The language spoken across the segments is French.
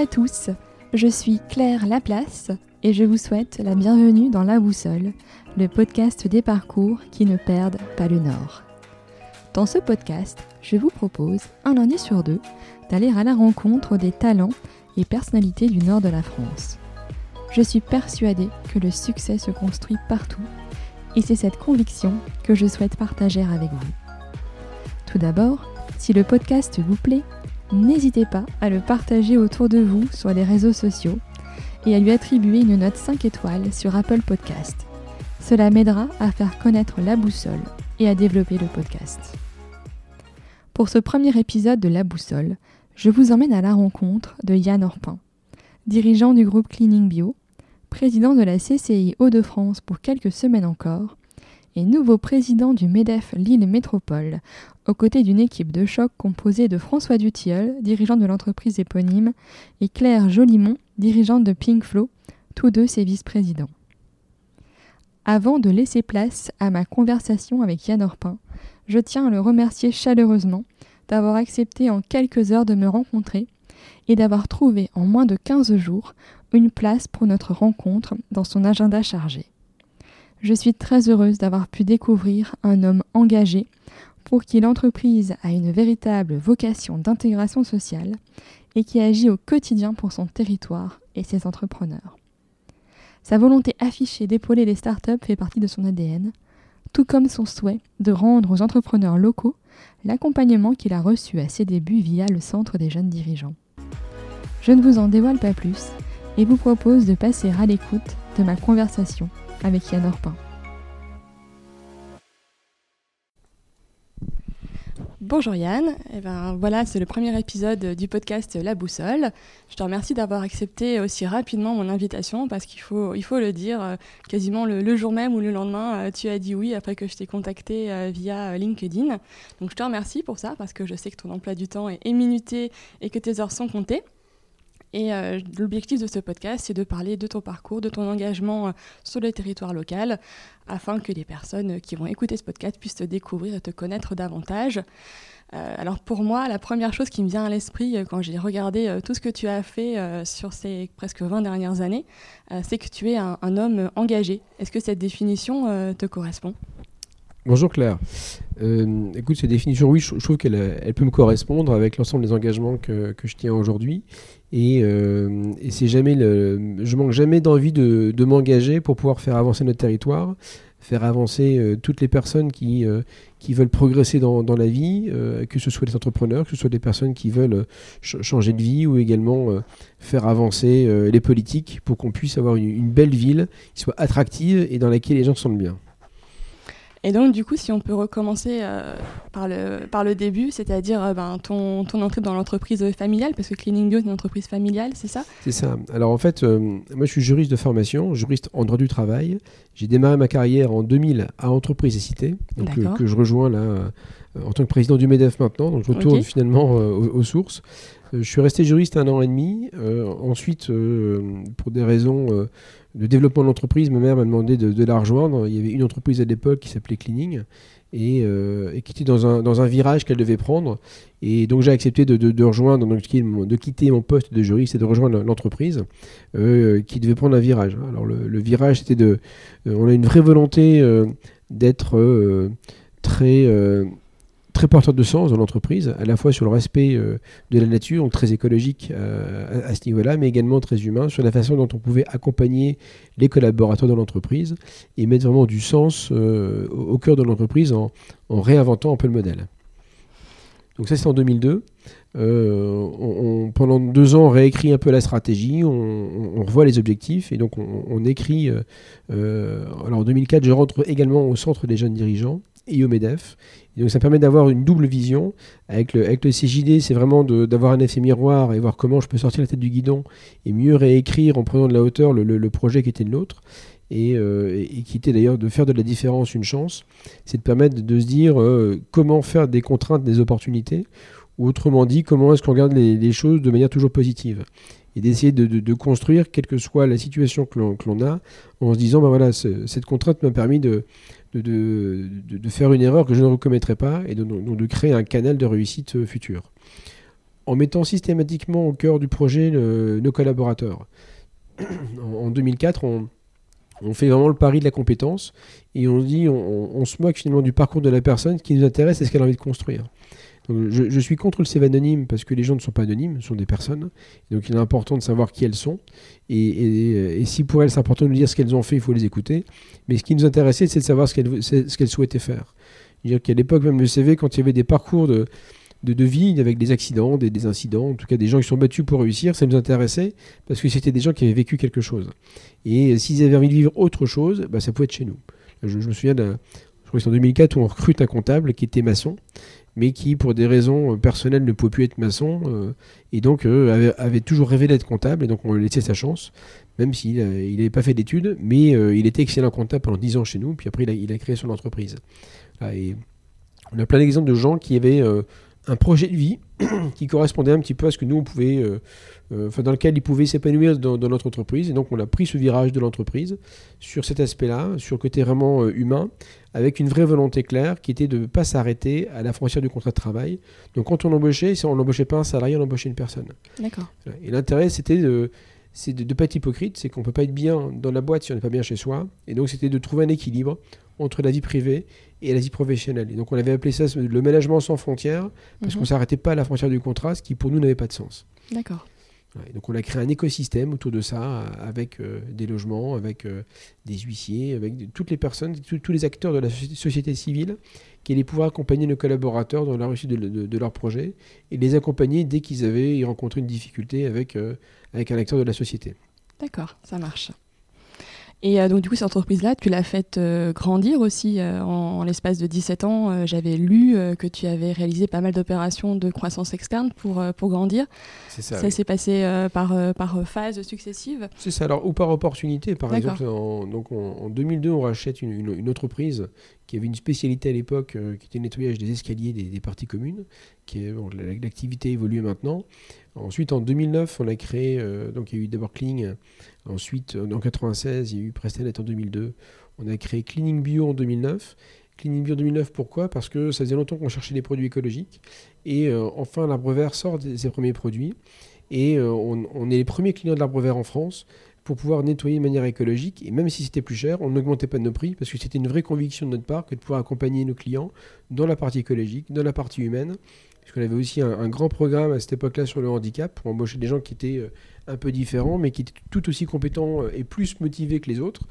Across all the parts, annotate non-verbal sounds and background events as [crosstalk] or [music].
à tous, je suis Claire Laplace et je vous souhaite la bienvenue dans La Boussole, le podcast des parcours qui ne perdent pas le nord. Dans ce podcast, je vous propose, un lundi sur deux, d'aller à la rencontre des talents et personnalités du nord de la France. Je suis persuadée que le succès se construit partout et c'est cette conviction que je souhaite partager avec vous. Tout d'abord, si le podcast vous plaît, n'hésitez pas à le partager autour de vous sur les réseaux sociaux et à lui attribuer une note 5 étoiles sur Apple Podcast. Cela m'aidera à faire connaître la boussole et à développer le podcast. Pour ce premier épisode de La Boussole, je vous emmène à la rencontre de Yann Orpin, dirigeant du groupe Cleaning Bio, président de la CCI Hauts-de-France pour quelques semaines encore, nouveau président du MEDEF Lille Métropole, aux côtés d'une équipe de choc composée de François Dutilleul, dirigeant de l'entreprise éponyme, et Claire Jolimont, dirigeante de Pinkflow, tous deux ses vice-présidents. Avant de laisser place à ma conversation avec Yann Orpin, je tiens à le remercier chaleureusement d'avoir accepté en quelques heures de me rencontrer et d'avoir trouvé en moins de 15 jours une place pour notre rencontre dans son agenda chargé. Je suis très heureuse d'avoir pu découvrir un homme engagé pour qui l'entreprise a une véritable vocation d'intégration sociale et qui agit au quotidien pour son territoire et ses entrepreneurs. Sa volonté affichée d'épauler les startups fait partie de son ADN, tout comme son souhait de rendre aux entrepreneurs locaux l'accompagnement qu'il a reçu à ses débuts via le Centre des jeunes dirigeants. Je ne vous en dévoile pas plus et vous propose de passer à l'écoute de ma conversation avec Yann Orpin. Bonjour Yann, eh ben, voilà c'est le premier épisode du podcast La Boussole. Je te remercie d'avoir accepté aussi rapidement mon invitation parce qu'il faut, il faut le dire, euh, quasiment le, jour même ou le lendemain, euh, tu as dit oui après que je t'ai contacté euh, via LinkedIn. Donc je te remercie pour ça parce que je sais que ton emploi du temps est minuté et que tes heures sont comptées. Et euh, l'objectif de ce podcast, c'est de parler de ton parcours, de ton engagement euh, sur le territoire local, afin que les personnes qui vont écouter ce podcast puissent te découvrir et te connaître davantage. Euh, alors pour moi, la première chose qui me vient à l'esprit quand j'ai regardé tout ce que tu as fait sur ces presque 20 dernières années, c'est que tu es un, un homme engagé. Est-ce que cette définition te correspond? Bonjour Claire. écoute, cette définition, oui, je, trouve qu'elle elle peut me correspondre avec l'ensemble des engagements que, que je tiens aujourd'hui. Euh, et, c'est jamais le, je manque jamais d'envie de, m'engager pour pouvoir faire avancer notre territoire, faire avancer euh, toutes les personnes qui, euh, qui veulent progresser dans, la vie, que ce soit des entrepreneurs, que ce soit des personnes qui veulent changer de vie ou également faire avancer les politiques pour qu'on puisse avoir une, une, belle ville qui soit attractive et dans laquelle les gens se sentent bien. Et donc, du coup, si on peut recommencer euh, par, le, par le début, c'est-à-dire euh, ben, ton, ton, entrée dans l'entreprise familiale, parce que Cleaning Bio est une entreprise familiale, c'est ça? C'est ça. Alors, en fait, euh, moi, je suis juriste de formation, juriste en droit du travail. J'ai démarré ma carrière en 2000 à Entreprise et Cité, donc, que je rejoins là en tant que président du MEDEF maintenant. Donc, je retourne finalement aux, sources. je suis resté juriste un an et demi. ensuite, pour des raisons de développement de l'entreprise, ma mère m'a demandé de, la rejoindre. Il y avait une entreprise à l'époque qui s'appelait Cleaning et, euh, qui était dans un, virage qu'elle devait prendre. Et donc j'ai accepté de, rejoindre, de quitter mon poste de juriste et de rejoindre l'entreprise euh, qui devait prendre un virage. Alors le, virage, c'était de... Euh, on a une vraie volonté d'être très très porteur de sens dans l'entreprise, à la fois sur le respect euh, de la nature, donc très écologique euh, à, ce niveau-là, mais également très humain, sur la façon dont on pouvait accompagner les collaborateurs dans l'entreprise et mettre vraiment du sens euh, au, cœur de l'entreprise en, réinventant un peu le modèle. Donc ça c'est en 2002. On, pendant deux ans, on réécrit un peu la stratégie, on, revoit les objectifs et donc on, écrit. alors en 2004, je rentre également au centre des jeunes dirigeants et au MEDEF donc ça permet d'avoir une double vision. Avec le, avec CJD, c'est vraiment d'avoir un effet miroir et voir comment je peux sortir la tête du guidon et mieux réécrire en prenant de la hauteur le, projet qui était le nôtre. Euh, et, qui était d'ailleurs de faire de la différence une chance, c'est de permettre de se dire euh, comment faire des contraintes des opportunités, ou autrement dit, comment est-ce qu'on regarde les, choses de manière toujours positive. Et d'essayer de, construire, quelle que soit la situation que l'on a, en se disant, ben voilà, cette contrainte m'a permis de, de, faire une erreur que je ne recommettrai pas et de, de créer un canal de réussite euh, future. en mettant systématiquement au cœur du projet nos collaborateurs. [clears throat] en 2004, on, on fait vraiment le pari de la compétence et on dit, on, se moque finalement du parcours de la personne. Ce qui nous intéresse, c'est ce qu'elle a envie de construire. Je, suis contre le CV anonyme parce que les gens ne sont pas anonymes, ce sont des personnes. Donc il est important de savoir qui elles sont. Et, si pour elles c'est important de nous dire ce qu'elles ont fait, il faut les écouter. Mais ce qui nous intéressait, c'est de savoir ce qu'elles souhaitaient faire. dire qu'à l'époque, même le CV, quand il y avait des parcours de, de, vie avec des accidents, des, incidents, en tout cas des gens qui sont battus pour réussir, ça nous intéressait parce que c'était des gens qui avaient vécu quelque chose. Et s'ils avaient envie de vivre autre chose, bah, ça pouvait être chez nous. Je, me souviens d'un, je crois que c'est en 2004 où on recrute un comptable qui était maçon, mais qui pour des raisons euh, personnelles ne pouvait plus être maçon euh, et donc euh, avait, toujours rêvé d'être comptable et donc on lui laissait sa chance, même s'il n'avait pas fait d'études, mais il était excellent comptable pendant 10 ans chez nous, puis après il a, créé son entreprise. et on a plein d'exemples de gens qui avaient un projet de vie [clears throat] qui correspondait un petit peu à ce que nous on pouvait, euh, euh, enfin dans lequel ils pouvaient s'épanouir dans, notre entreprise. Et donc on a pris ce virage de l'entreprise sur cet aspect-là, sur le côté vraiment euh, humain, avec une vraie volonté claire qui était de ne pas s'arrêter à la frontière du contrat de travail. Donc quand on embauchait, si on n'embauchait pas un salarié, on embauchait une personne. D'accord. Et l'intérêt c'était de c'est de ne pas être hypocrite, c'est qu'on ne peut pas être bien dans la boîte si on n'est pas bien chez soi. Et donc c'était de trouver un équilibre entre la vie privée et la vie professionnelle. Et donc on avait appelé ça le management sans frontières, parce qu'on ne mhm. s'arrêtait pas à la frontière du contrat, ce qui pour nous n'avait pas de sens. D'accord. Donc on a créé un écosystème autour de ça, avec euh, des logements, avec euh, des huissiers, avec toutes les personnes, tous les acteurs de la société civile qui allaient pouvoir accompagner nos collaborateurs dans la réussite de, leur projet et les accompagner dès qu'ils avaient rencontré une difficulté avec, euh, avec un acteur de la société. D'accord, ça marche. Et euh, donc, du coup, cette entreprise-là, tu l'as faite euh, grandir aussi euh, en, l'espace de 17 ans. J'avais lu que tu avais réalisé pas mal d'opérations de croissance externe pour, pour grandir. C'est ça. Ça s'est passé par, par phases successives. C'est ça, alors, ou par opportunité. Par exemple, en, donc, en, 2002, on rachète une, une, entreprise qui avait une spécialité à l'époque, qui était le nettoyage des escaliers des, des parties communes. Qui l'activité évolué maintenant. Ensuite, en 2009, on a créé, donc il y a eu d'abord Kling Ensuite, en 1996, il y a eu Prestanet en 2002. On a créé Cleaning Bio en 2009. Cleaning Bio en 2009, pourquoi? Parce que ça faisait longtemps qu'on cherchait des produits écologiques. Et euh, enfin, l'arbre vert sort de ses premiers produits. Et euh, on, est les premiers clients de l'arbre vert en France pour pouvoir nettoyer de manière écologique. Et même si c'était plus cher, on n'augmentait pas nos prix parce que c'était une vraie conviction de notre part que de pouvoir accompagner nos clients dans la partie écologique, dans la partie humaine. Parce qu'on avait aussi un, grand programme à cette époque-là sur le handicap pour embaucher des gens qui étaient euh, un peu différents, mais qui étaient tout aussi compétents euh, et plus motivés que les autres.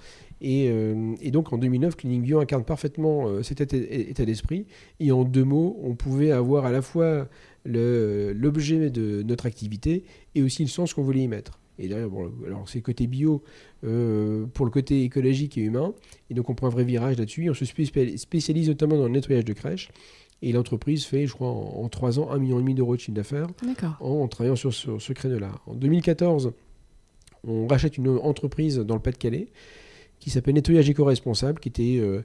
Et, euh, donc en 2009, Cleaning Bio incarne parfaitement cet état, d'esprit. Et en deux mots, on pouvait avoir à la fois l'objet de notre activité et aussi le sens qu'on voulait y mettre. Et derrière, bon, alors c'est côté bio pour le côté écologique et humain. Et donc on prend un vrai virage là-dessus. On se spécialise notamment dans le nettoyage de crèches. Et l'entreprise fait, je crois, en, trois 3 ans, 1,5 million d'euros de chiffre d'affaires en, travaillant sur, ce créneau-là. En 2014, on rachète une entreprise dans le Pas-de-Calais qui s'appelle Nettoyage Éco-Responsable, qui était euh,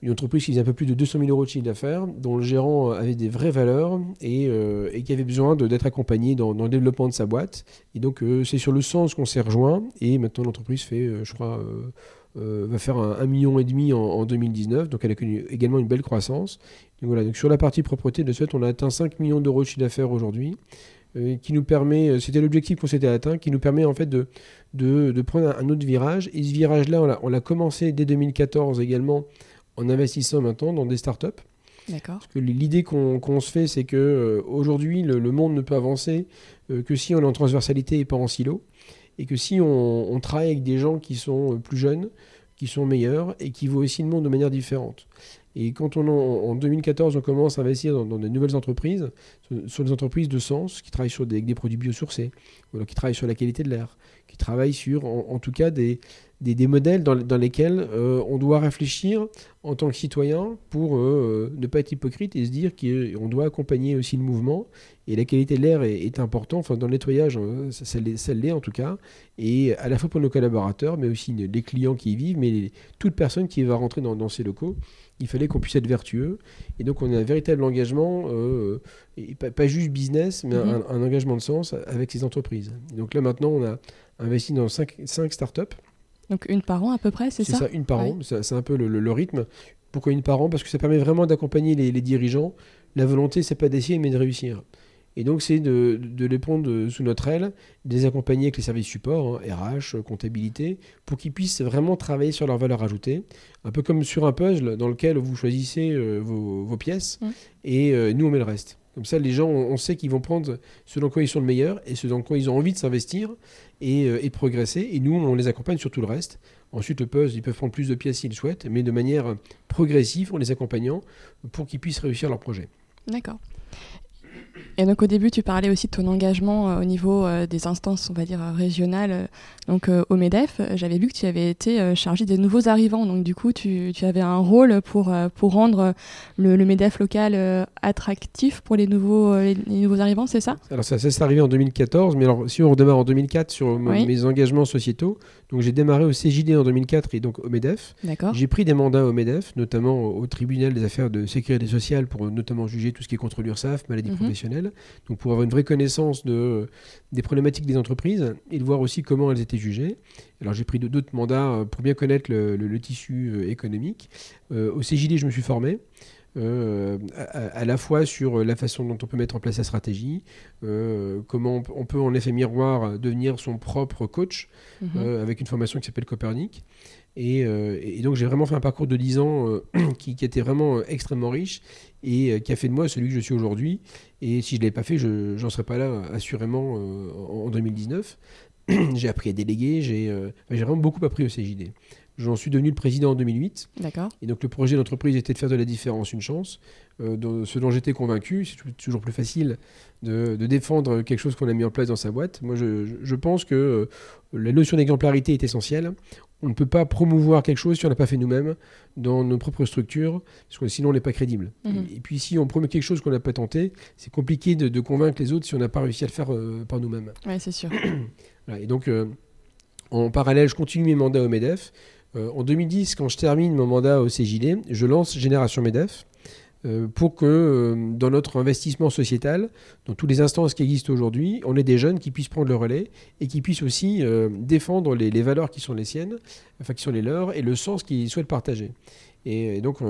une entreprise qui faisait un peu plus de 200 000 euros de chiffre d'affaires, dont le gérant avait des vraies valeurs et, euh, qui avait besoin d'être accompagné dans, le développement de sa boîte. Et donc, euh, c'est sur le sens qu'on s'est rejoint. Et maintenant, l'entreprise fait, je crois, euh, va faire un, million et demi en, 2019, donc elle a connu également une belle croissance. Donc voilà, donc sur la partie propreté de fait, on a atteint 5 millions d'euros de chiffre d'affaires aujourd'hui, euh, qui nous permet, euh, c'était l'objectif qu'on s'était atteint, qui nous permet en fait de, de, prendre un, autre virage. Et ce virage-là, on l'a commencé dès 2014 également en investissant maintenant dans des startups. D'accord. Parce que l'idée qu'on se fait, c'est que aujourd'hui, le, le, monde ne peut avancer que si on est en transversalité et pas en silo et que si on, travaille avec des gens qui sont euh, plus jeunes, qui sont meilleurs et qui voient aussi le monde de manière différente. Et quand on en, 2014 on commence à investir dans, de nouvelles entreprises, sur, des entreprises de sens qui travaillent sur des, avec des produits biosourcés, ou qui travaillent sur la qualité de l'air, qui travaillent sur en tout cas des, des, modèles dans, lesquels euh, on doit réfléchir en tant que citoyen pour euh, ne pas être hypocrite et se dire qu'on doit accompagner aussi le mouvement. Et la qualité de l'air est, importante, enfin dans le nettoyage, hein, ça, ça l'est en tout cas, et à la fois pour nos collaborateurs, mais aussi les clients qui y vivent, mais toute personne qui va rentrer dans, ces locaux. Il fallait qu'on puisse être vertueux. Et donc on a un véritable engagement, euh, et pas, juste business, mais mm-hmm. un, engagement de sens avec ces entreprises. donc là maintenant, on a investi dans 5 startups donc une par an à peu près, c'est ça C'est ça, une par an. C'est un peu le, rythme. Pourquoi une par an? Parce que ça permet vraiment d'accompagner les, dirigeants. La volonté, c'est pas d'essayer, mais de réussir. Et donc, c'est de, de, les prendre sous notre aile, de les accompagner avec les services support, RH, hein, comptabilité, pour qu'ils puissent vraiment travailler sur leur valeur ajoutée. Un peu comme sur un puzzle dans lequel vous choisissez euh, vos, pièces mmh. et euh, nous, on met le reste. Comme ça, les gens, on, sait qu'ils vont prendre ce dans quoi ils sont le meilleur et ce dans quoi ils ont envie de s'investir et, euh, progresser. Et nous, on les accompagne sur tout le reste. Ensuite, le puzzle, ils peuvent prendre plus de pièces s'ils souhaitent, mais de manière progressive en les accompagnant pour qu'ils puissent réussir leur projet. D'accord. Et donc au début, tu parlais aussi de ton engagement euh, au niveau euh, des instances, on va dire, régionales. Euh, donc au MEDEF, j'avais vu que tu avais été chargé des nouveaux arrivants. Donc du coup, tu, tu avais un rôle pour, pour rendre le, MEDEF local attractif pour les nouveaux, les, nouveaux arrivants, c'est ça? Alors ça, ça s'est arrivé en 2014, mais alors si on redémarre en 2004 sur mes engagements sociétaux, donc j'ai démarré au CJD en 2004 et donc au MEDEF. J'ai pris des mandats au MEDEF, notamment au tribunal des affaires de sécurité sociale pour notamment juger tout ce qui est contre l'URSSAF, maladie mhm. professionnelle donc pour avoir une vraie connaissance de, des problématiques des entreprises et de voir aussi comment elles étaient jugées. Alors j'ai pris d'autres mandats euh, pour bien connaître le, tissu euh, économique. Euh, au CJD, je me suis formé. à, la fois sur la façon dont on peut mettre en place la stratégie, comment on, peut en effet miroir devenir son propre coach mhm. avec une formation qui s'appelle Copernic. Et, donc j'ai vraiment fait un parcours de 10 ans [clears throat] qui, qui, était vraiment extrêmement riche et qui a fait de moi celui que je suis aujourd'hui. Et si je ne l'avais pas fait, je n'en serais pas là, assurément, euh, en 2019. [clears throat] j'ai appris à déléguer, euh, j'ai vraiment beaucoup appris au CJD. J'en suis devenu le président en 2008. D'accord. Et donc le projet d'entreprise était de faire de la différence une chance. Euh, ce dont j'étais convaincu, c'est toujours plus facile de, défendre quelque chose qu'on a mis en place dans sa boîte. Moi, je, je pense que la notion d'exemplarité est essentielle. On ne peut pas promouvoir quelque chose si on n'a pas fait nous-mêmes dans nos propres structures, parce que sinon on n'est pas crédible. Mhm. Et, puis si on promeut quelque chose qu'on n'a pas tenté, c'est compliqué de, convaincre les autres si on n'a pas réussi à le faire euh, par nous-mêmes. [clears throat] Oui, c'est sûr. [clears throat] et donc, euh, en parallèle, je continue mes mandats au MEDEF. Euh, en 2010, quand je termine mon mandat au CJD, je lance Génération MEDEF. Euh, pour que euh, dans notre investissement sociétal, dans toutes les instances qui existent aujourd'hui, on ait des jeunes qui puissent prendre le relais et qui puissent aussi euh, défendre les, valeurs qui sont les siennes, enfin qui sont les leurs, et le sens qu'ils souhaitent partager. Et, donc,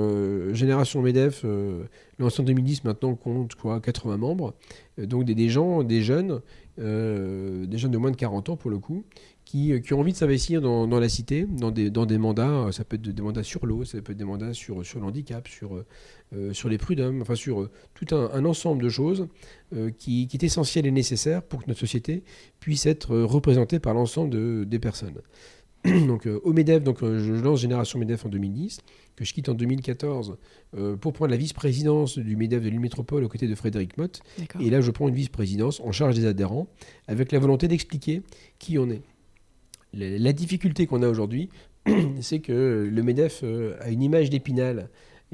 Génération MEDEF, lancé en 2010, maintenant compte quoi, 80 membres, donc des, des, gens, des jeunes, des jeunes de moins de 40 ans pour le coup, qui, qui, ont envie de s'investir dans, dans, la cité, dans des, dans des mandats, ça peut être des mandats sur l'eau, ça peut être des mandats sur, handicap, sur, euh, sur les prud'hommes, enfin sur euh, tout un, ensemble de choses euh, qui, qui, est essentiel et nécessaire pour que notre société puisse être représentée par l'ensemble de, des personnes. [clears throat] donc au MEDEF, donc, je lance Génération MEDEF en 2010, que je quitte en 2014 pour prendre la vice-présidence du MEDEF de l'île métropole aux côtés de Frédéric Mott. Et là, je prends une vice-présidence en charge des adhérents, avec la volonté d'expliquer qui on est. La, difficulté qu'on a aujourd'hui, [clears throat] c'est que le MEDEF a une image d'épinal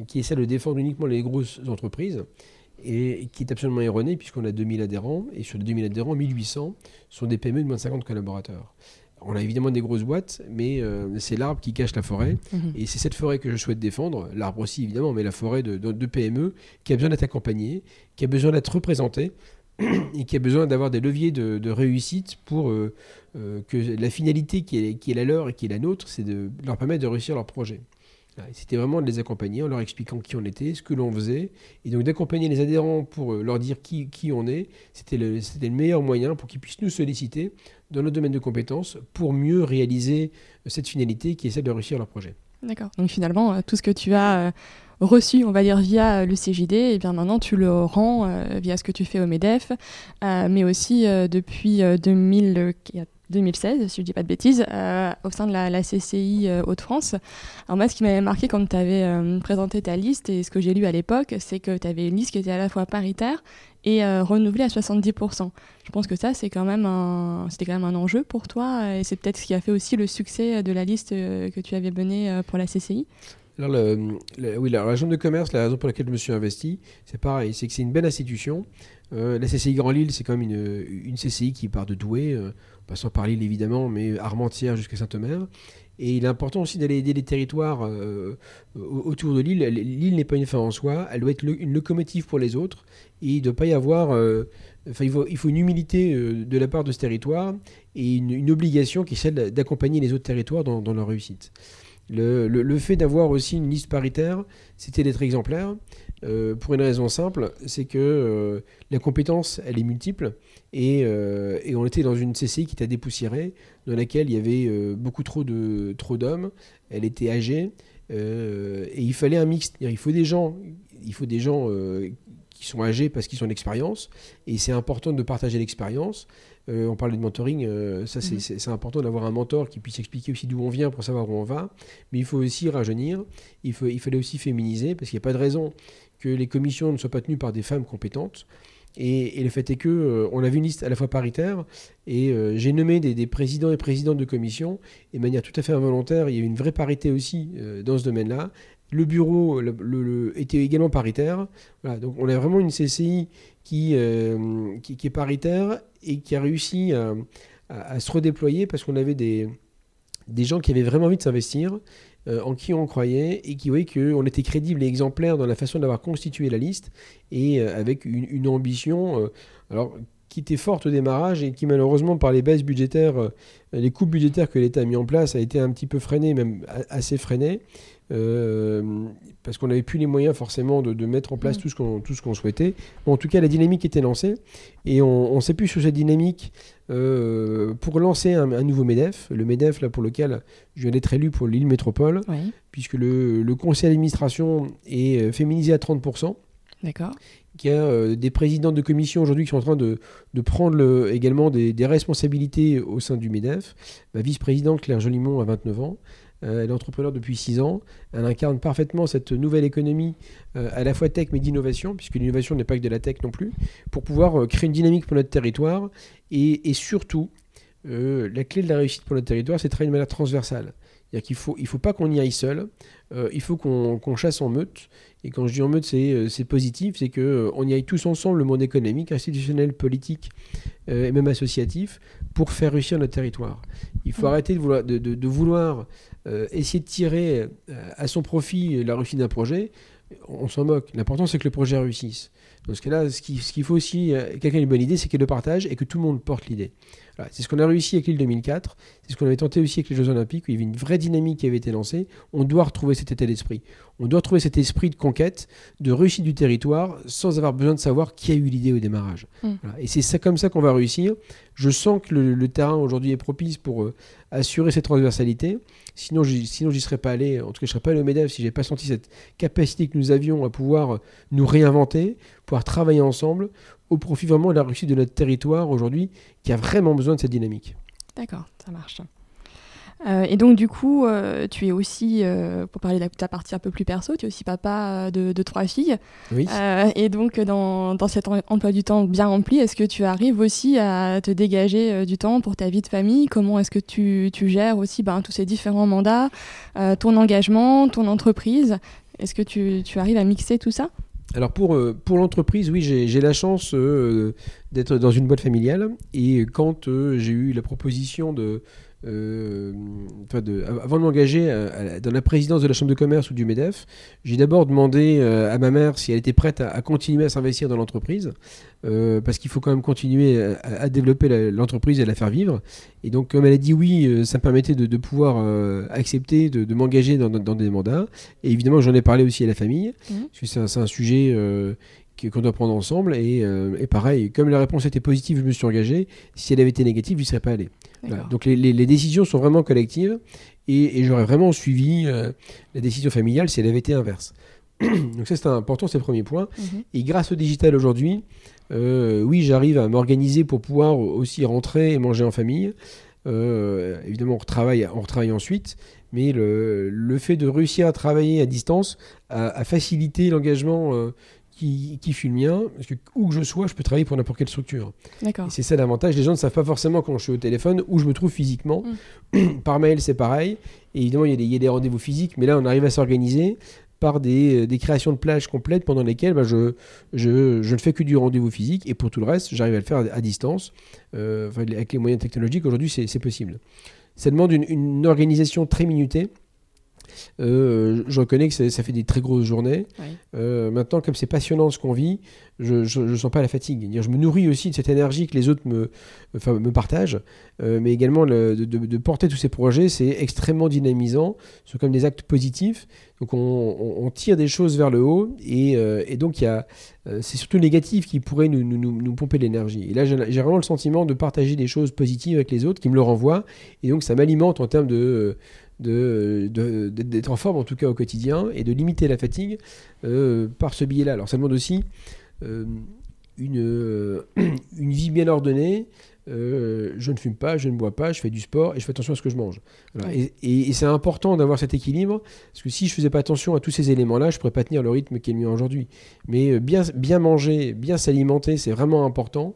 qui essaie de défendre uniquement les grosses entreprises et qui est absolument erroné puisqu'on a 2000 adhérents et sur les 2000 adhérents, 1800 sont des PME de moins de 50 collaborateurs. On a évidemment des grosses boîtes, mais euh, c'est l'arbre qui cache la forêt. Mhm. Et c'est cette forêt que je souhaite défendre, l'arbre aussi évidemment, mais la forêt de, de, PME qui a besoin d'être accompagnée, qui a besoin d'être représentée et qui a besoin d'avoir des leviers de, réussite pour euh, euh, que la finalité qui est, la leur et qui est la nôtre, c'est de leur permettre de réussir leur projet. C'était vraiment de les accompagner en leur expliquant qui on était, ce que l'on faisait. Et donc d'accompagner les adhérents pour euh, leur dire qui, on est, c'était le, le meilleur moyen pour qu'ils puissent nous solliciter dans notre domaine de compétences pour mieux réaliser cette finalité qui est celle de réussir leur projet. D'accord. Donc finalement, tout ce que tu as reçu, on va dire, via le CJD, et eh bien maintenant tu le rends via ce que tu fais au MEDEF, mais aussi depuis 2014 2016, si je ne dis pas de bêtises, euh, au sein de la, CCI euh, Hauts-de-France. Alors moi, ce qui m'avait marqué quand tu avais euh, présenté ta liste et ce que j'ai lu à l'époque, c'est que tu avais une liste qui était à la fois paritaire et renouvelée à 70%. Je pense que ça, c'est quand même un, c'était quand même un enjeu pour toi et c'est peut-être ce qui a fait aussi le succès de la liste que tu avais menée pour la CCI. Alors, oui, la, région de commerce, la raison pour laquelle je me suis investi, c'est pareil, c'est que c'est une belle institution. la CCI Grand Lille, c'est quand même une, CCI qui part de Douai passant par l'île évidemment, mais Armentières jusqu'à Sainte-Mère. Et il est important aussi d'aller aider les territoires euh, autour de l'île. L'île n'est pas une fin en soi, elle doit être une locomotive pour les autres. Et il ne doit pas y avoir. Euh, enfin, il, faut, une humilité euh, de la part de ce territoire et une, obligation qui est celle d'accompagner les autres territoires dans, leur réussite. Le, fait d'avoir aussi une liste paritaire, c'était d'être exemplaire. Euh, pour une raison simple, c'est que euh, la compétence, elle est multiple. Et, on était dans une CCI qui était dépoussiérée, dans laquelle il y avait beaucoup trop d'hommes. Trop elle était âgée. et il fallait un mixte. Il faut des gens, il faut des gens qui sont âgés parce qu'ils ont l'expérience. Et c'est important de partager l'expérience. Euh, on parlait de mentoring, euh, ça mhm. c'est important d'avoir un mentor qui puisse expliquer aussi d'où on vient pour savoir où on va. Mais il faut aussi rajeunir, il, faut, il fallait aussi féminiser, parce qu'il n'y a pas de raison que les commissions ne soient pas tenues par des femmes compétentes. Et, le fait est que euh, on avait une liste à la fois paritaire et j'ai nommé des, présidents et présidentes de commissions et de manière tout à fait involontaire, il y a eu une vraie parité aussi dans ce domaine-là. Le bureau était également paritaire. donc on a vraiment une CCI qui, qui, est paritaire et qui a réussi à, se redéployer parce qu'on avait des, gens qui avaient vraiment envie de s'investir, euh, en qui on croyait et qui voyaient qu'on était crédible et exemplaire dans la façon d'avoir constitué la liste et euh, avec une, ambition euh, qui était forte au démarrage et qui malheureusement par les baisses budgétaires, les coupes budgétaires que l'État a mis en place a été un petit peu freiné, même assez freiné. Euh, parce qu'on n'avait plus les moyens forcément de, mettre en place mm. tout ce qu'on tout ce qu'on souhaitait. en tout cas, la dynamique était lancée et on, s'est plus sur cette dynamique euh, pour lancer un, nouveau MEDEF, le MEDEF là pour lequel je viens d'être élu pour l'île métropole, puisque le, conseil d'administration est euh, féminisé à 30%. D'accord. Il y a des présidents de commission aujourd'hui qui sont en train de, de prendre le, également des, des, responsabilités au sein du MEDEF. Ma vice-présidente Claire Jolimont a 29 ans. Euh, elle est entrepreneur depuis 6 ans. Elle incarne parfaitement cette nouvelle économie euh, à la fois tech mais d'innovation, puisque l'innovation n'est pas que de la tech non plus, pour pouvoir euh, créer une dynamique pour notre territoire. Et, surtout, la clé de la réussite pour notre territoire, c'est de travailler de manière transversale. Il ne faut, il faut pas qu'on y aille seul, il faut qu'on chasse en meute. Et quand je dis en meute, c'est positif, c'est qu'on y aille tous ensemble, le monde économique, institutionnel, politique et même associatif, pour faire réussir notre territoire. Il faut arrêter de vouloir, de vouloir euh, essayer de tirer euh, à son profit la réussite d'un projet, on s'en moque. L'important, c'est que le projet réussisse. Dans ce cas-là, ce qu'il faut aussi, euh, quelqu'un a une bonne idée, c'est qu'il le partage et que tout le monde porte l'idée. c'est ce qu'on a réussi avec l'île 2004, c'est ce qu'on avait tenté aussi avec les Jeux Olympiques, où il y avait une vraie dynamique qui avait été lancée. On doit retrouver cet état d'esprit. On doit retrouver cet esprit de conquête, de réussite du territoire, sans avoir besoin de savoir qui a eu l'idée au démarrage. Mm. Et c'est comme ça qu'on va réussir. Je sens que le, terrain aujourd'hui est propice pour assurer cette transversalité. Sinon, sinon j'y serais pas allé. En tout cas, je serais pas allé au MEDEF si j'ai pas senti cette capacité que nous avions à pouvoir nous réinventer, pouvoir travailler ensemble au profit vraiment de la réussite de notre territoire aujourd'hui, qui a vraiment besoin de cette dynamique. D'accord, ça marche. Euh, et donc, du coup, euh, tu es aussi, euh, pour parler de ta partie un peu plus perso, tu es aussi papa de, trois filles. Oui. et donc, dans, dans, cet emploi du temps bien rempli, est-ce que tu arrives aussi à te dégager du temps pour ta vie de famille? Comment est-ce que tu, tu, gères aussi ben, tous ces différents mandats, ton engagement, ton entreprise? Est-ce que tu, tu, arrives à mixer tout ça? Alors pour, pour l'entreprise, oui, j'ai la chance d'être dans une boîte familiale. Et quand j'ai eu la proposition de, euh, avant de m'engager euh, dans la présidence de la Chambre de commerce ou du MEDEF, j'ai d'abord demandé euh, à ma mère si elle était prête à, continuer à s'investir dans l'entreprise, parce qu'il faut quand même continuer à, développer l'entreprise et à la faire vivre. Et donc, comme elle a dit oui, ça me permettait de, pouvoir accepter de, m'engager dans, des mandats. Et évidemment, j'en ai parlé aussi à la famille, mmh. parce que c'est un, sujet qu'on doit prendre ensemble. Et, et, pareil, comme la réponse était positive, je me suis engagé. Si elle avait été négative, je n'y serais pas allé. Donc les, décisions sont vraiment collectives et, j'aurais vraiment suivi euh, la décision familiale si elle avait été inverse. [clears throat] Donc ça c'est important, c'est le premier point. Mhm. Et grâce au digital aujourd'hui, euh, oui j'arrive à m'organiser pour pouvoir aussi rentrer et manger en famille. Euh, évidemment on retravaille, on retravaille ensuite, mais le, fait de réussir à travailler à distance a, facilité l'engagement qui, qui fut le mien, parce que où que je sois, je peux travailler pour n'importe quelle structure. D'accord. c'est ça l'avantage. Les gens ne savent pas forcément quand je suis au téléphone où je me trouve physiquement. Mm. [clears throat] par mail, c'est pareil. Et évidemment, il y, a des rendez-vous physiques, mais là, on arrive à s'organiser par des, euh, des, créations de plages complètes pendant lesquelles bah, je, je, je, ne fais que du rendez-vous physique et pour tout le reste, j'arrive à le faire à, distance. Euh, avec les moyens technologiques, aujourd'hui, c'est possible. Ça demande une, une organisation très minutée Euh, je reconnais que ça fait des très grosses journées. Euh, maintenant, comme c'est passionnant ce qu'on vit, je ne sens pas la fatigue. Je me nourris aussi de cette énergie que les autres me, me partagent, euh, mais également de, porter tous ces projets, c'est extrêmement dynamisant. Ce sont comme des actes positifs. Donc on, tire des choses vers le haut, et, donc c'est surtout le négatif qui pourrait nous, nous, nous pomper l'énergie. Et là, j'ai vraiment le sentiment de partager des choses positives avec les autres qui me le renvoient, et donc ça m'alimente en termes de de, d'être en forme en tout cas au quotidien et de limiter la fatigue euh, par ce biais-là. Alors ça demande aussi euh, une, euh, [clears throat] une vie bien ordonnée. je ne fume pas, je ne bois pas, je fais du sport et je fais attention à ce que je mange. Et, c'est important d'avoir cet équilibre, parce que si je faisais pas attention à tous ces éléments-là, je pourrais pas tenir le rythme qui est le mien aujourd'hui. Mais bien, bien manger, bien s'alimenter, c'est vraiment important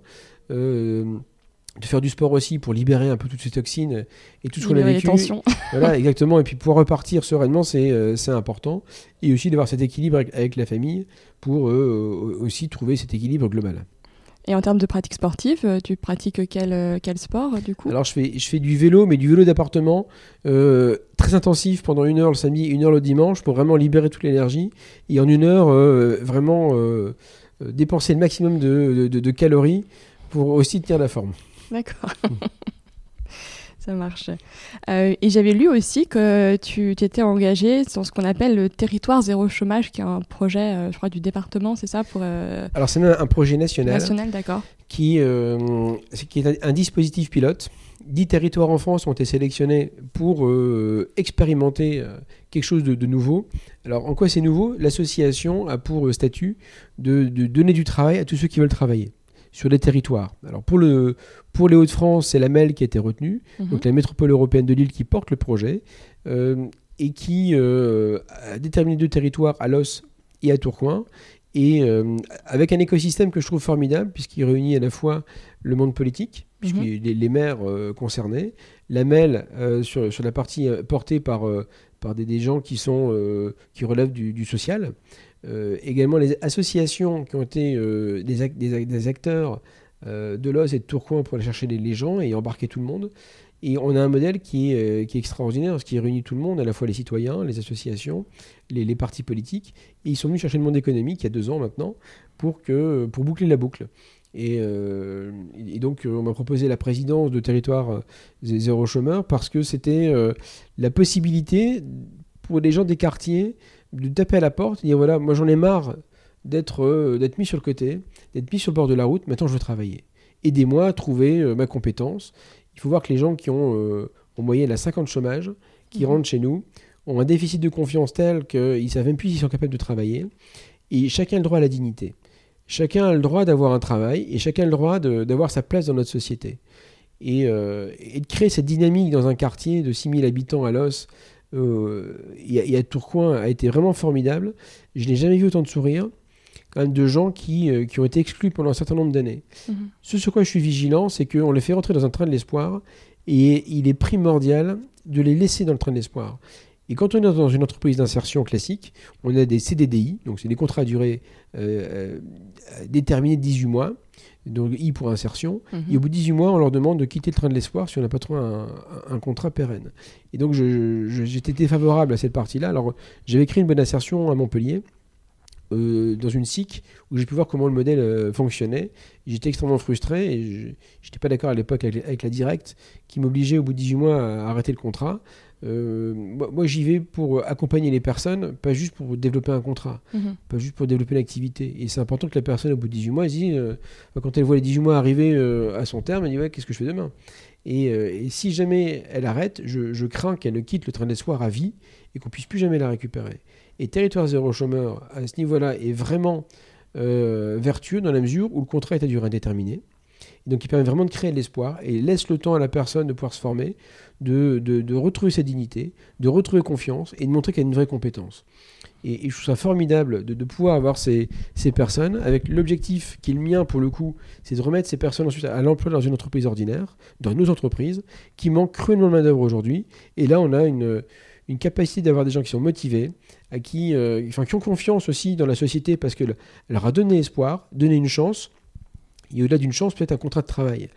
de faire du sport aussi pour libérer un peu toutes ces toxines et tout ce qu'on a vécu. [laughs] voilà, exactement. Et puis pouvoir repartir sereinement, c'est euh, important. Et aussi d'avoir cet équilibre avec, la famille pour euh, aussi trouver cet équilibre global. Et en termes de pratique sportive, euh, tu pratiques quel, quel sport du coup? Alors je fais, je fais du vélo, mais du vélo d'appartement, très intensif pendant une heure le samedi, une heure le dimanche, pour vraiment libérer toute l'énergie. Et en une heure, vraiment dépenser le maximum de, de calories pour aussi tenir la forme. [laughs] D'accord. [laughs] Ça marche. Euh, et j'avais lu aussi que tu t'étais engagé dans ce qu'on appelle le territoire zéro chômage, qui est un projet, euh, je crois, du département, c'est ça pour, euh, Alors c'est un, projet national. National, d'accord. Qui, qui est un, dispositif pilote. Dix territoires en France ont été sélectionnés pour expérimenter quelque chose de, nouveau. Alors en quoi c'est nouveau? L'association a pour statut de donner du travail à tous ceux qui veulent travailler sur les territoires. Alors pour, le, pour les Hauts-de-France, c'est la MEL qui a été retenue, mhm. donc la métropole européenne de Lille qui porte le projet euh, et qui euh, a déterminé deux territoires à Los et à Tourcoing. Et euh, avec un écosystème que je trouve formidable, puisqu'il réunit à la fois le monde politique, puisque mhm. les, maires concernés, la MEL sur, sur, la partie portée par, par des, des, gens qui, sont, qui relèvent du, du social, euh, également les associations qui ont été euh, des, acteurs euh, de Loz et de Tourcoing pour aller chercher les, gens et embarquer tout le monde. Et on a un modèle qui est, qui est, extraordinaire, parce qu'il réunit tout le monde, à la fois les citoyens, les associations, les, partis politiques. Et ils sont venus chercher le monde économique il y a deux ans maintenant pour, que, pour boucler la boucle. Et, donc, on m'a proposé la présidence de territoire zéro chômeur parce que c'était la possibilité pour les gens des quartiers de taper à la porte et dire voilà, moi j'en ai marre d'être euh, d'être mis sur le côté, d'être mis sur le bord de la route, maintenant je veux travailler. Aidez-moi à trouver euh, ma compétence. Il faut voir que les gens qui ont euh, en moyenne à 50 chômage, qui mhm. rentrent chez nous, ont un déficit de confiance tel qu'ils ne savent même plus s'ils sont capables de travailler. Et chacun a le droit à la dignité. Chacun a le droit d'avoir un travail et chacun a le droit d'avoir sa place dans notre société. Et, et, de créer cette dynamique dans un quartier de 6000 habitants à l'os, euh, y a Tourcoing a été vraiment formidable. Je n'ai jamais vu autant de sourires quand même de gens qui, euh, qui ont été exclus pendant un certain nombre d'années. Mhm. Ce sur quoi je suis vigilant, c'est qu'on les fait rentrer dans un train de l'espoir et il est primordial de les laisser dans le train de l'espoir. Et quand on est dans une entreprise d'insertion classique, on a des CDDI, donc c'est des contrats à durée euh, euh déterminés de 18 mois donc I pour insertion. Et au bout de 18 mois, on leur demande de quitter le train de l'espoir si on n'a pas trouvé un, contrat pérenne. Et donc j'étais défavorable à cette partie-là. Alors j'avais créé une bonne insertion à Montpellier. Euh, dans une SIC où j'ai pu voir comment le modèle euh, fonctionnait. J'étais extrêmement frustré et je n'étais pas d'accord à l'époque avec, avec, la directe qui m'obligeait au bout de 18 mois à arrêter le contrat. Euh, moi, j'y vais pour accompagner les personnes, pas juste pour développer un contrat, mhm. pas juste pour développer une activité. Et c'est important que la personne, au bout de 18 mois, elle dit, quand elle voit les 18 mois arriver à son terme, elle dit ouais, qu'est-ce que je fais demain? Et, si jamais elle arrête, je, crains qu'elle ne quitte le train d'espoir à vie et qu'on puisse plus jamais la récupérer. Et Territoire Zéro Chômeur, à ce niveau-là, est vraiment vertueux dans la mesure où le contrat est à durée indéterminée. Donc il permet vraiment de créer de l'espoir et laisse le temps à la personne de pouvoir se former, de, de, retrouver sa dignité, de retrouver confiance et de montrer qu'elle a une vraie compétence. Et, je trouve ça formidable de, pouvoir avoir ces, ces personnes avec l'objectif qui est le mien pour le coup, c'est de remettre ces personnes ensuite à l'emploi dans une entreprise ordinaire, dans nos entreprises, qui manquent cruellement de main-d'œuvre aujourd'hui. Et là, on a une, une capacité d'avoir des gens qui sont motivés, à qui, euh, enfin, qui ont confiance aussi dans la société parce qu'elle leur a donné espoir, donné une chance et au-delà d'une chance, peut-être un contrat de travail.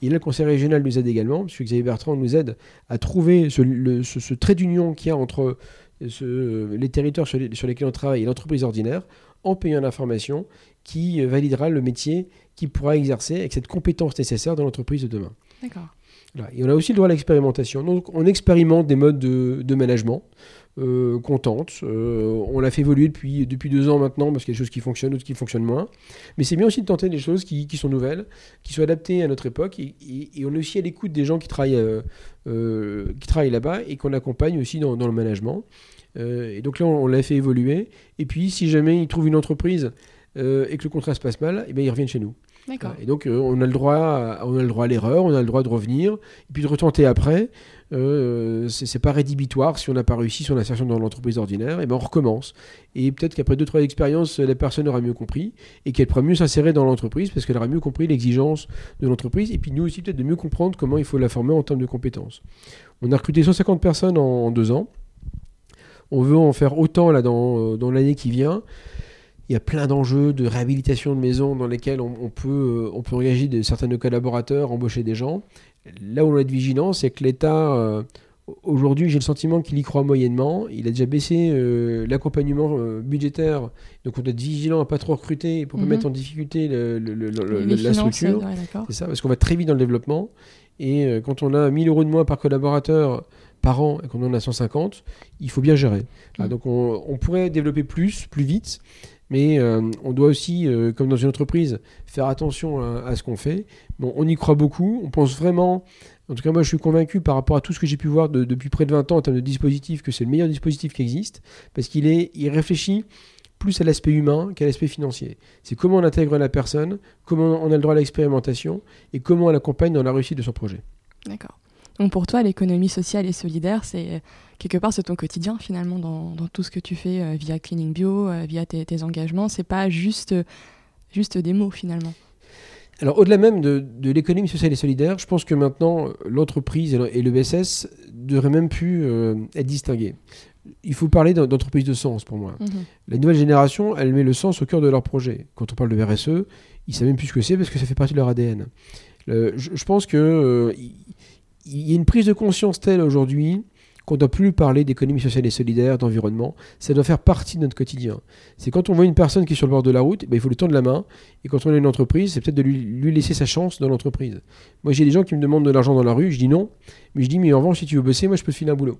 Et là, le Conseil régional nous aide également, puisque Xavier Bertrand nous aide à trouver ce, trait d'union qu'il y a entre les territoires sur, lesquels on travaille et l'entreprise ordinaire en payant l'information qui validera le métier qui pourra exercer avec cette compétence nécessaire dans l'entreprise de demain. D'accord. Et on a aussi le droit à l'expérimentation. Donc on expérimente des modes de, management euh, contente. Euh, on l'a fait évoluer depuis, deux ans maintenant parce qu'il y a des choses qui fonctionnent, d'autres qui fonctionnent moins. Mais c'est bien aussi de tenter des choses qui, sont nouvelles, qui sont adaptées à notre époque. Et, on est aussi à l'écoute des gens qui travaillent, euh, qui travaillent là-bas et qu'on accompagne aussi dans, le management. et donc là, on, l'a fait évoluer. Et puis, si jamais ils trouvent une entreprise et que le contrat se passe mal, eh bien, ils reviennent chez nous. Et donc, euh, on, a le droit à, on a le droit à l'erreur, on a le droit de revenir, et puis de retenter après. Euh, c'est pas rédhibitoire si on n'a pas réussi son insertion dans l'entreprise ordinaire, et ben on recommence. Et peut-être qu'après deux trois expériences, la personne aura mieux compris et qu'elle pourra mieux s'insérer dans l'entreprise parce qu'elle aura mieux compris l'exigence de l'entreprise, et puis nous aussi peut-être de mieux comprendre comment il faut la former en termes de compétences. On a recruté 150 personnes en, deux ans. On veut en faire autant là dans, dans l'année qui vient il y a plein d'enjeux de réhabilitation de maisons dans lesquels on, peut, euh, on peut engager de, certains de nos collaborateurs, embaucher des gens. Là où on doit être vigilant, c'est que l'État, euh, aujourd'hui, j'ai le sentiment qu'il y croit moyennement. Il a déjà baissé euh, l'accompagnement budgétaire. Donc on doit être vigilant à ne pas trop recruter pour ne pas mhm. mettre en difficulté la structure. c'est ça, parce qu'on va très vite dans le développement. Et quand on a 1000 euros de moins par collaborateur, par an et qu'on en a 150, il faut bien gérer. Mhm. donc on, on, pourrait développer plus, plus vite, mais euh, on doit aussi, euh, comme dans une entreprise, faire attention à, ce qu'on fait. Bon, on y croit beaucoup, on pense vraiment, en tout cas moi je suis convaincu par rapport à tout ce que j'ai pu voir depuis près de 20 ans en termes de dispositifs, que c'est le meilleur dispositif qui existe, parce qu'il il réfléchit plus à l'aspect humain qu'à l'aspect financier. C'est comment on intègre la personne, comment on a le droit à l'expérimentation, et comment on l'accompagne dans la réussite de son projet. D'accord. Donc pour toi, l'économie sociale et solidaire, c'est quelque part c'est ton quotidien finalement dans, tout ce que tu fais euh, via Cleaning Bio, euh, via tes, engagements. C'est pas juste, juste des mots finalement. Alors au-delà même de, l'économie sociale et solidaire, je pense que maintenant l'entreprise et le BSS devraient même plus euh, être distingués. Il faut parler d'entreprise de sens pour moi. Mhm. La nouvelle génération, elle met le sens au cœur de leur projet. Quand on parle de RSE, ils savent même plus ce que c'est parce que ça fait partie de leur ADN. je, pense que il y a une prise de conscience telle aujourd'hui qu'on ne doit plus parler d'économie sociale et solidaire, d'environnement. Ça doit faire partie de notre quotidien. C'est quand on voit une personne qui est sur le bord de la route, ben, il faut lui tendre la main. Et quand on a une entreprise, c'est peut-être de lui, laisser sa chance dans l'entreprise. Moi, j'ai des gens qui me demandent de l'argent dans la rue, je dis non. Mais je dis, mais en revanche, si tu veux bosser, moi, je peux te filer un boulot.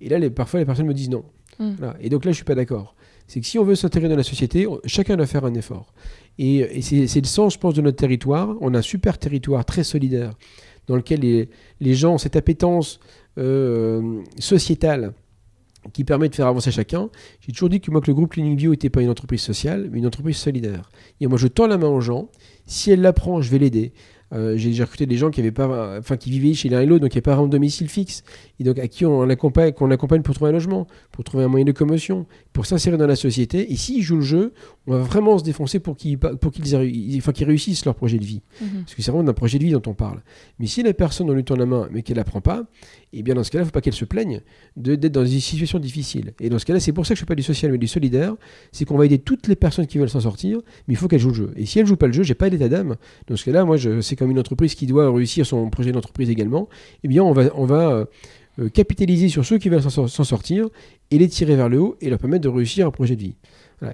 Et là, les, parfois, les personnes me disent non. Mmh. Et donc là, je ne suis pas d'accord. C'est que si on veut s'intégrer dans la société, chacun doit faire un effort. Et, et c'est le sens, je pense, de notre territoire. On a un super territoire très solidaire dans lequel les, gens ont cette appétence euh, sociétale qui permet de faire avancer chacun. J'ai toujours dit que moi que le groupe Cleaning Bio n'était pas une entreprise sociale, mais une entreprise solidaire. Et moi je tends la main aux gens. Si elle l'apprend, je vais l'aider. Euh, j'ai recruté des gens qui avaient pas, enfin qui vivaient chez l'un et l'autre, donc n'y a pas un domicile fixe, et donc à qui on accompagne, qu'on accompagne pour trouver un logement, pour trouver un moyen de commotion, pour s'insérer dans la société. Et s'ils jouent le jeu, on va vraiment se défoncer pour qu'ils, pour qu'ils, enfin, qu'ils réussissent leur projet de vie, mhm. parce que c'est vraiment d'un projet de vie dont on parle. Mais si la personne on lui tend la main, mais qu'elle n'apprend pas, eh bien dans ce cas-là, il ne faut pas qu'elle se plaigne d'être dans des situations difficiles. Et dans ce cas-là, c'est pour ça que je ne fais pas du social mais du solidaire, c'est qu'on va aider toutes les personnes qui veulent s'en sortir, mais il faut qu'elles jouent le jeu. Et si elles ne jouent pas le jeu, j'ai pas d'état d'âme. Dans ce cas-là, moi, je, c'est comme une entreprise qui doit réussir son projet d'entreprise également. Eh bien, on va, on va euh, capitaliser sur ceux qui veulent s'en sortir et les tirer vers le haut et leur permettre de réussir un projet de vie.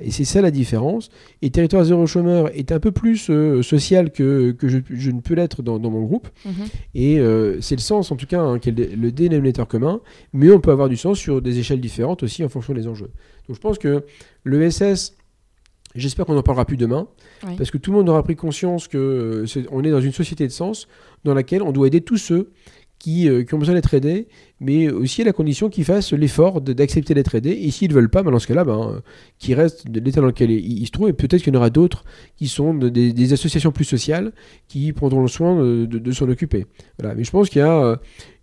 Et c'est ça la différence. Et Territoire Zéro Chômeur est un peu plus euh, social que, que je, ne peux l'être dans, mon groupe. Mhm. Et euh, c'est le sens, en tout cas, hein, qui est le, dénominateur commun. Mais on peut avoir du sens sur des échelles différentes aussi en fonction des enjeux. Donc je pense que le SS, j'espère qu'on en parlera plus demain, parce que tout le monde aura pris conscience qu'on euh, est dans une société de sens dans laquelle on doit aider tous ceux qui, qui ont besoin d'être aidés mais aussi à la condition qu'ils fassent l'effort d'accepter d'être aidés. Et s'ils ne veulent pas, ben dans ce cas-là, ben, qu'ils restent de l'état dans lequel ils, se trouvent. Et peut-être qu'il y en aura d'autres qui sont des, associations plus sociales qui prendront le soin de, s'en occuper. Voilà. Mais je pense qu'il y a, euh,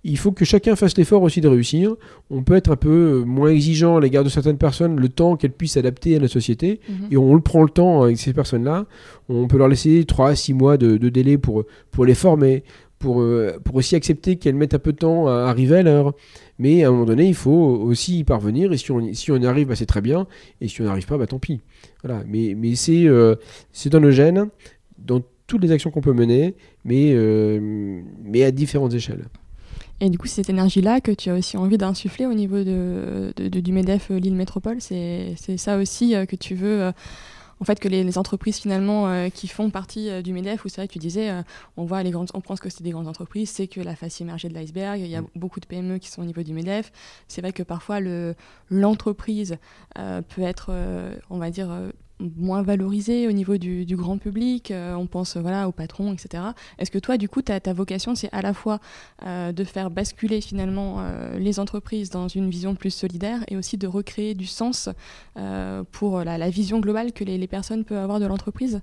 il faut que chacun fasse l'effort aussi de réussir. On peut être un peu moins exigeant à l'égard de certaines personnes, le temps qu'elles puissent s'adapter à la société. Mhm. Et on le prend le temps avec ces personnes-là. On peut leur laisser 3 à 6 mois de, de délai pour, pour les former, pour, euh, pour aussi accepter qu'elles mettent un peu de temps à arriver à l'heure. Mais à un moment donné, il faut aussi y parvenir. Et si on, si on y arrive, bah, c'est très bien. Et si on n'y arrive pas, bah, tant pis. Voilà. Mais, mais c'est euh, dans nos gènes, dans toutes les actions qu'on peut mener, mais, euh, mais à différentes échelles. Et du coup, c'est cette énergie-là que tu as aussi envie d'insuffler au niveau de, du MEDEF Lille Métropole, c'est ça aussi que tu veux en fait que les, entreprises finalement euh, qui font partie euh, du MEDEF, où c'est vrai que tu disais, euh, on voit les grandes, on pense que c'est des grandes entreprises, c'est que la face immergée de l'iceberg, il y a mm. beaucoup de PME qui sont au niveau du MEDEF. C'est vrai que parfois l'entreprise peut être, on va dire, moins valorisé au niveau du, grand public, euh, on pense voilà, au patron, etc. Est-ce que toi, du coup, ta, vocation, c'est à la fois euh, de faire basculer finalement euh, les entreprises dans une vision plus solidaire et aussi de recréer du sens pour la, vision globale que les, personnes peuvent avoir de l'entreprise?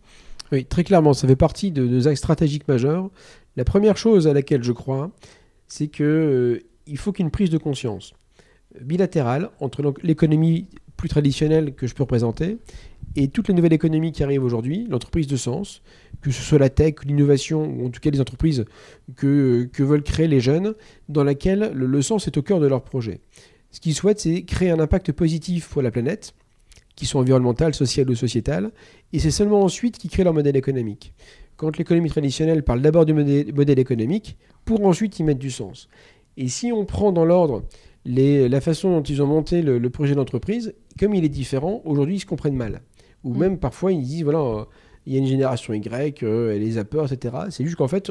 Oui, très clairement, ça fait partie de nos axes stratégiques majeurs. La première chose à laquelle je crois, c'est qu'il il faut qu'il y ait une prise de conscience bilatérale entre l'économie plus traditionnelle que je peux représenter et toute la nouvelle économie qui arrive aujourd'hui, l'entreprise de sens, que ce soit la tech, l'innovation, ou en tout cas les entreprises que, que veulent créer les jeunes, dans laquelle le, sens est au cœur de leur projet. Ce qu'ils souhaitent, c'est créer un impact positif pour la planète, qui soit environnemental, social ou sociétal, et c'est seulement ensuite qu'ils créent leur modèle économique. Quand l'économie traditionnelle parle d'abord du modèle, économique, pour ensuite y mettre du sens. Et si on prend dans l'ordre la façon dont ils ont monté le, le projet d'entreprise, comme il est différent, aujourd'hui ils se comprennent mal. Ou mm. même parfois ils disent voilà, euh, il y a une génération Y, euh, elle les a peur, etc. C'est juste qu'en fait,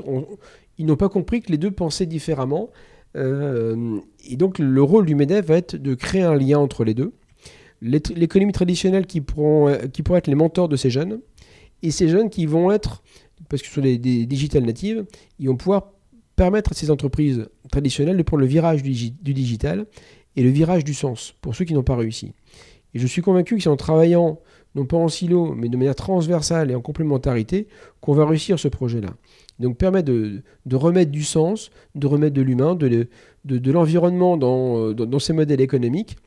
ils n'ont pas compris que les deux pensaient différemment. Euh, et donc le rôle du MEDEF va être de créer un lien entre les deux. L'économie traditionnelle qui pourront, qui pourront être les mentors de ces jeunes, et ces jeunes qui vont être, parce que ce sont des, des digital natives, ils vont pouvoir permettre à ces entreprises traditionnelles de prendre le virage du, du digital et le virage du sens, pour ceux qui n'ont pas réussi. Et je suis convaincu que c'est en travaillant non pas en silo, mais de manière transversale et en complémentarité, qu'on va réussir ce projet-là. Donc permet de, remettre du sens, de remettre de l'humain, de, l'environnement dans, dans, ces modèles économiques,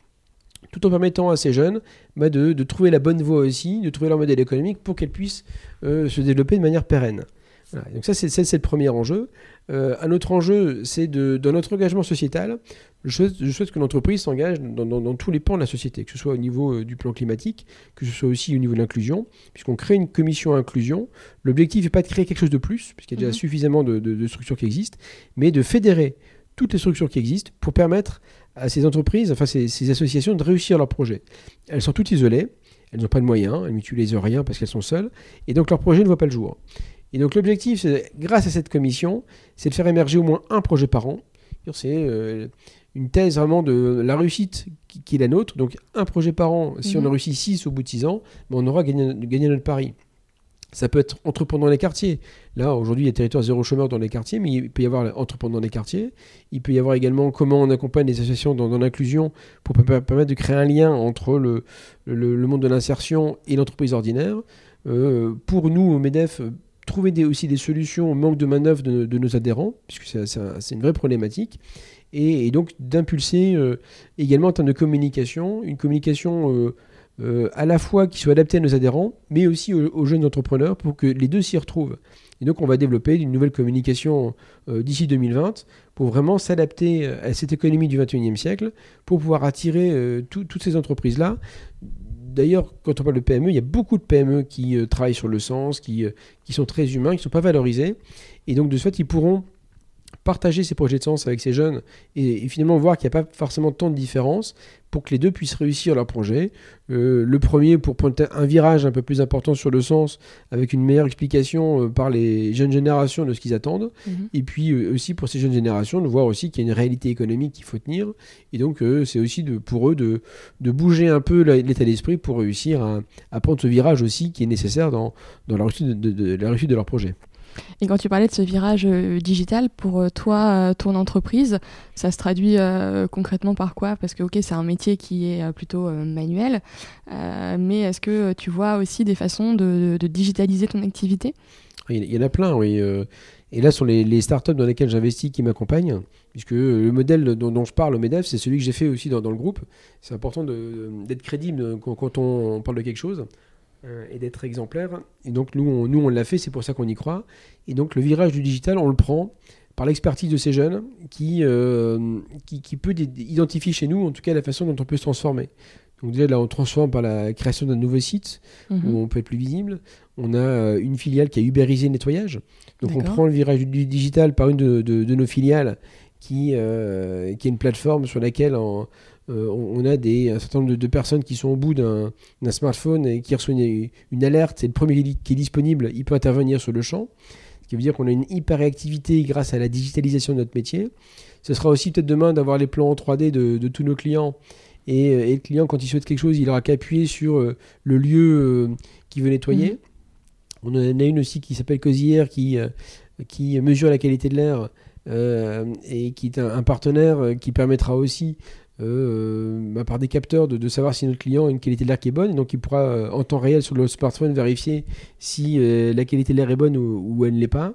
tout en permettant à ces jeunes bah, de, trouver la bonne voie aussi, de trouver leur modèle économique pour qu'elles puissent euh, se développer de manière pérenne. Donc ça, c'est le premier enjeu. Euh, un autre enjeu, c'est dans notre engagement sociétal, je souhaite, que l'entreprise s'engage dans, tous les pans de la société, que ce soit au niveau euh, du plan climatique, que ce soit aussi au niveau de l'inclusion, puisqu'on crée une commission inclusion. L'objectif n'est pas de créer quelque chose de plus, puisqu'il y a déjà mhm. suffisamment de, structures qui existent, mais de fédérer toutes les structures qui existent pour permettre à ces entreprises, enfin ces, ces associations, de réussir leurs projets. Elles sont toutes isolées, elles n'ont pas de moyens, elles n'utilisent rien parce qu'elles sont seules, et donc leur projet ne voit pas le jour. Et donc l'objectif, grâce à cette commission, c'est de faire émerger au moins un projet par an. C'est euh, une thèse vraiment de la réussite qui, est la nôtre. Donc un projet par an, si on a mhm. réussi 6 au bout de 6 ans, ben, on aura gagné, gagné, notre pari. Ça peut être entreprendre dans les quartiers. Là, aujourd'hui, il y a territoire zéro chômeur dans les quartiers, mais il peut y avoir entreprendre dans les quartiers. Il peut y avoir également comment on accompagne les associations dans, l'inclusion pour permettre de créer un lien entre le, le, monde de l'insertion et l'entreprise ordinaire. Euh, pour nous, au MEDEF, trouver aussi des solutions au manque de main-d'œuvre de, de, nos adhérents, puisque c'est une vraie problématique et, donc d'impulser euh, également en termes de communication, une communication euh, euh, à la fois qui soit adaptée à nos adhérents, mais aussi aux, jeunes entrepreneurs pour que les deux s'y retrouvent. Et donc on va développer une nouvelle communication d'ici 2020 pour vraiment s'adapter à cette économie du 21e siècle, pour pouvoir attirer toutes ces entreprises-là. D'ailleurs, quand on parle de PME, il y a beaucoup de PME qui travaillent sur le sens, qui, qui sont très humains, qui ne sont pas valorisés. Et donc de ce fait, ils pourront partager ces projets de sens avec ces jeunes et, finalement voir qu'il n'y a pas forcément tant de différence pour que les deux puissent réussir leur projet. Euh, le premier pour prendre un virage un peu plus important sur le sens avec une meilleure explication euh, par les jeunes générations de ce qu'ils attendent. Mhm. Et puis euh, aussi pour ces jeunes générations de voir aussi qu'il y a une réalité économique qu'il faut tenir. Et donc c'est aussi de, pour eux de, de bouger un peu l'état d'esprit pour réussir à, prendre ce virage aussi qui est nécessaire dans, dans la, réussite de, la réussite de leur projet. Et quand tu parlais de ce virage euh, digital, pour euh, toi, euh, ton entreprise, ça se traduit concrètement par quoi? Parce que, ok, c'est un métier qui est plutôt manuel, mais est-ce que tu vois aussi des façons de, digitaliser ton activité? Il y en a plein, oui. Et là, sur les, startups dans lesquelles j'investis qui m'accompagnent, puisque le modèle dont, je parle au MEDEF, c'est celui que j'ai fait aussi dans, le groupe. C'est important d'être crédible quand, on parle de quelque chose. Euh, et d'être exemplaire. Et donc nous, on, nous, on l'a fait, c'est pour ça qu'on y croit. Et donc le virage du digital, on le prend par l'expertise de ces jeunes qui, euh, qui, peut identifier chez nous, en tout cas, la façon dont on peut se transformer. Donc déjà, là, on transforme par la création d'un nouveau site où mhm. on peut être plus visible. On a euh, une filiale qui a ubérisé le nettoyage. Donc on prend le virage du digital par une de, de nos filiales qui, qui est une plateforme sur laquelle on, on a des, un certain nombre de, personnes qui sont au bout d'un smartphone et qui reçoivent une, alerte. C'est le premier qui est disponible, il peut intervenir sur le champ. Ce qui veut dire qu'on a une hyper réactivité grâce à la digitalisation de notre métier. Ce sera aussi peut-être demain d'avoir les plans en 3D de, tous nos clients. Et, le client, quand il souhaite quelque chose, il aura qu'à appuyer sur le lieu qu'il veut nettoyer. Mmh. On en a une aussi qui s'appelle Cosière qui, euh, qui mesure la qualité de l'air euh, et qui est un, partenaire euh, qui permettra aussi bah, par des capteurs de, savoir si notre client a une qualité de l'air qui est bonne. Et donc il pourra en temps réel sur le smartphone vérifier si la qualité de l'air est bonne ou, elle ne l'est pas.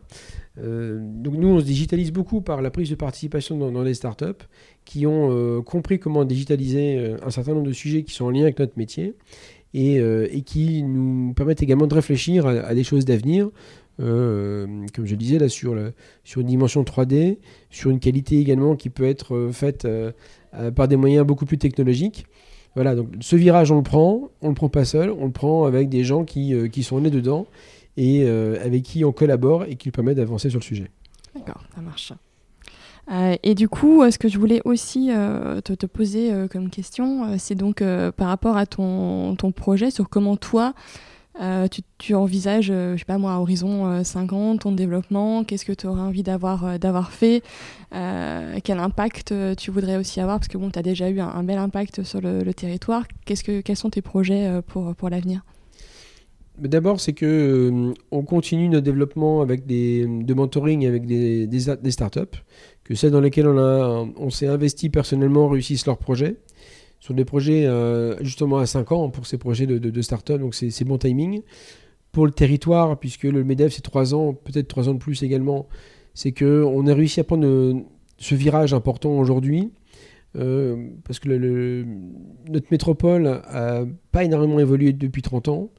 donc nous, on se digitalise beaucoup par la prise de participation dans, dans les startups qui ont compris comment digitaliser un certain nombre de sujets qui sont en lien avec notre métier euh, et, qui nous permettent également de réfléchir à, des choses d'avenir. Euh, comme je le disais, là, sur, sur une dimension 3D, sur une qualité également qui peut être euh, faite par des moyens beaucoup plus technologiques. Voilà, donc ce virage, on le prend, on le prend pas seul, on le prend avec des gens qui, qui sont nés dedans et avec qui on collabore et qui permettent d'avancer sur le sujet. D'accord, ça marche. Euh, et du coup, euh, ce que je voulais aussi euh, te, poser comme question, c'est donc par rapport à ton, ton, projet sur comment toi, tu, tu, envisages, je sais pas moi, à horizon 5 ans, ton développement, qu'est-ce que tu aurais envie d'avoir d'avoir fait, quel impact tu voudrais aussi avoir, parce que bon, tu as déjà eu un, bel impact sur le, territoire. Qu'est-ce que, quels sont tes projets pour, pour l'avenir? D'abord, c'est que on continue notre développement avec des de mentoring avec des, des, des startups que celles dans lesquelles on, on s'est investi personnellement réussissent leurs projets. Sur des projets euh, justement à 5 ans pour ces projets de, start-up, donc c'est bon timing. Pour le territoire, puisque le MEDEF c'est 3 ans, peut-être 3 ans de plus également, c'est qu'on a réussi à prendre ce virage important aujourd'hui. Euh, parce que notre métropole n'a pas énormément évolué depuis 30 ans.